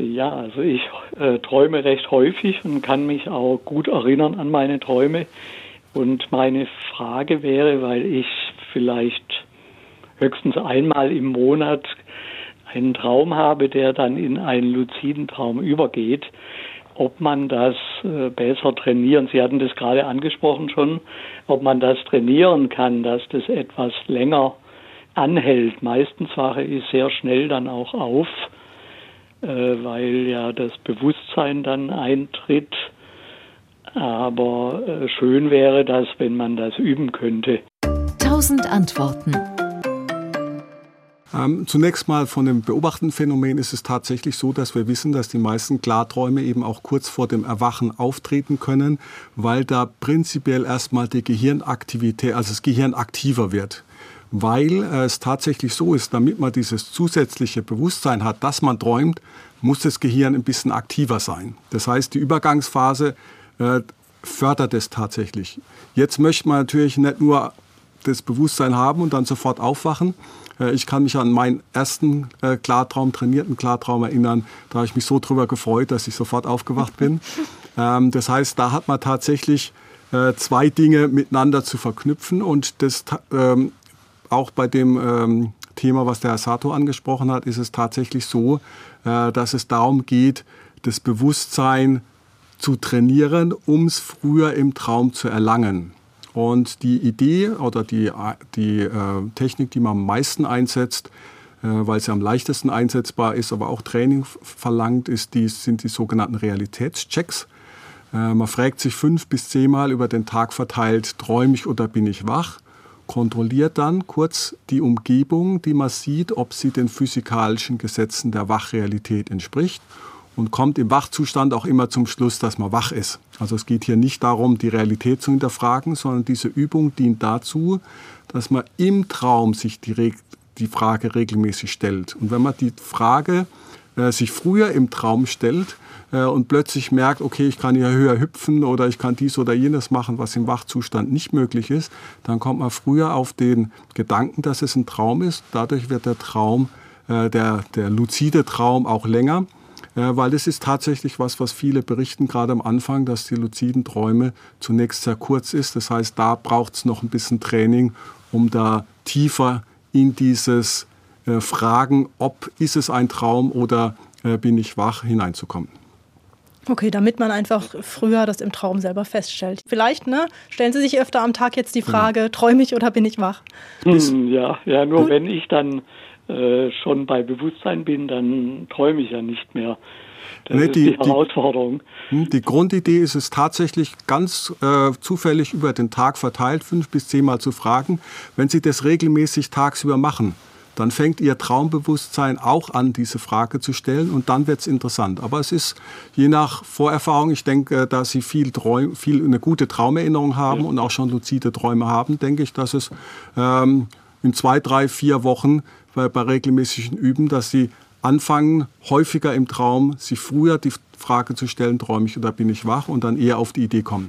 Ja, also ich äh, träume recht häufig und kann mich auch gut erinnern an meine Träume. Und meine Frage wäre, weil ich vielleicht höchstens einmal im Monat einen Traum habe, der dann in einen luziden Traum übergeht, ob man das äh, besser trainieren, Sie hatten das gerade angesprochen schon, ob man das trainieren kann, dass das etwas länger anhält. Meistens wache ich sehr schnell dann auch auf, weil ja das Bewusstsein dann eintritt. Aber äh, schön wäre das, wenn man das üben könnte. Tausend Antworten. Ähm, zunächst mal von dem beobachteten Phänomen ist es tatsächlich so, dass wir wissen, dass die meisten Klarträume eben auch kurz vor dem Erwachen auftreten können, weil da prinzipiell erstmal die Gehirnaktivität, also das Gehirn aktiver wird. Weil äh, es tatsächlich so ist, damit man dieses zusätzliche Bewusstsein hat, dass man träumt, muss das Gehirn ein bisschen aktiver sein. Das heißt, die Übergangsphase äh, fördert es tatsächlich. Jetzt möchte man natürlich nicht nur das Bewusstsein haben und dann sofort aufwachen, äh, ich kann mich an meinen ersten Klartraum, trainierten Klartraum erinnern. Da habe ich mich so drüber gefreut, dass ich sofort aufgewacht bin. Ähm, das heißt, da hat man tatsächlich zwei Dinge miteinander zu verknüpfen und das ähm, auch bei dem ähm, Thema, was der Herr Sato angesprochen hat, ist es tatsächlich so, dass es darum geht, das Bewusstsein zu trainieren, um es früher im Traum zu erlangen. Und die Idee oder die, die äh, Technik, die man am meisten einsetzt, äh, weil sie am leichtesten einsetzbar ist, aber auch Training verlangt, ist die, sind die sogenannten Realitätschecks. Äh, man fragt sich fünf bis zehnmal über den Tag verteilt, träume ich oder bin ich wach? Kontrolliert dann kurz die Umgebung, die man sieht, ob sie den physikalischen Gesetzen der Wachrealität entspricht und kommt im Wachzustand auch immer zum Schluss, dass man wach ist. Also es geht hier nicht darum, die Realität zu hinterfragen, sondern diese Übung dient dazu, dass man im Traum sich die, die Frage regelmäßig stellt. Und wenn man die Frage äh, sich früher im Traum stellt äh, und plötzlich merkt, okay, ich kann hier höher hüpfen oder ich kann dies oder jenes machen, was im Wachzustand nicht möglich ist, dann kommt man früher auf den Gedanken, dass es ein Traum ist. Dadurch wird der Traum, äh, der, der luzide Traum auch länger weil das ist tatsächlich was, was viele berichten, gerade am Anfang, dass die luziden Träume zunächst sehr kurz ist. Das heißt, da braucht es noch ein bisschen Training, um da tiefer in dieses äh, Fragen, ob ist es ein Traum oder äh, bin ich wach, hineinzukommen. Okay, damit man einfach früher das im Traum selber feststellt. Vielleicht, ne? Stellen Sie sich öfter am Tag jetzt die genau. Frage, träume ich oder bin ich wach? Hm, ja, ja, nur Gut. wenn ich dann äh, schon bei Bewusstsein bin, dann träume ich ja nicht mehr. Das nee, ist die, die Herausforderung. Die, hm, die, Grundidee ist es tatsächlich ganz äh, zufällig über den Tag verteilt, fünf bis zehnmal zu fragen. Wenn Sie das regelmäßig tagsüber machen, dann fängt Ihr Traumbewusstsein auch an, diese Frage zu stellen und dann wird es interessant. Aber es ist je nach Vorerfahrung, ich denke, da Sie viel, Träum, viel eine gute Traumerinnerung haben ja. und auch schon luzide Träume haben, denke ich, dass es ähm, in zwei, drei, vier Wochen bei, bei regelmäßigen Üben, dass sie anfangen, häufiger im Traum sich früher die Frage zu stellen, träume ich oder bin ich wach und dann eher auf die Idee kommen.